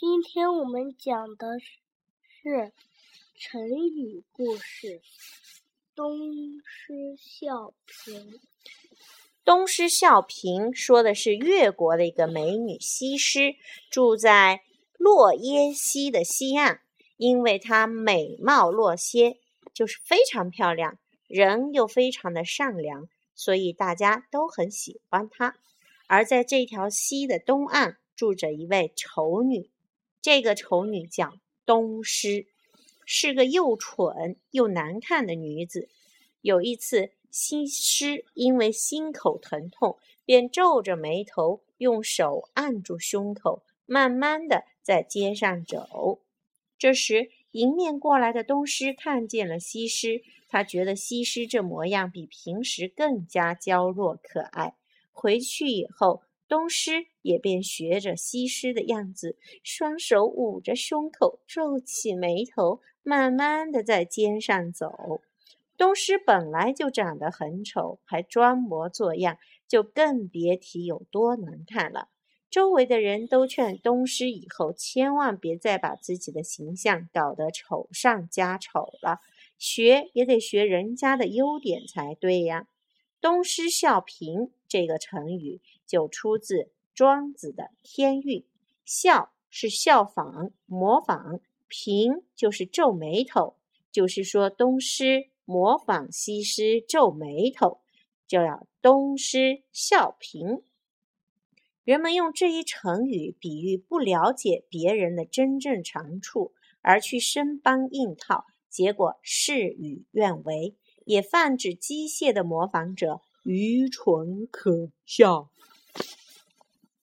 今天我们讲的是成语故事“东施效颦”。东施效颦说的是越国的一个美女西施，住在洛耶溪的西岸，因为她美貌若仙，就是非常漂亮，人又非常的善良，所以大家都很喜欢她。而在这条溪的东岸，住着一位丑女，这个丑女叫东施，是个又蠢又难看的女子。有一次，西施因为心口疼痛，便皱着眉头，用手按住胸口，慢慢的在街上走。这时，迎面过来的东施看见了西施，他觉得西施这模样比平时更加娇弱可爱。回去以后，东施也便学着西施的样子，双手捂着胸口，皱起眉头，慢慢的在街上走。东施本来就长得很丑，还装模作样，就更别提有多难看了。周围的人都劝东施以后千万别再把自己的形象搞得丑上加丑了，学也得学人家的优点才对呀。东施效颦这个成语就出自庄子的《天运》，效是效仿、模仿，颦就是皱眉头，就是说东施。模仿西施皱眉头，就要东施效颦。人们用这一成语比喻不了解别人的真正长处，而去生搬硬套，结果事与愿违，也泛指机械的模仿者愚蠢可笑。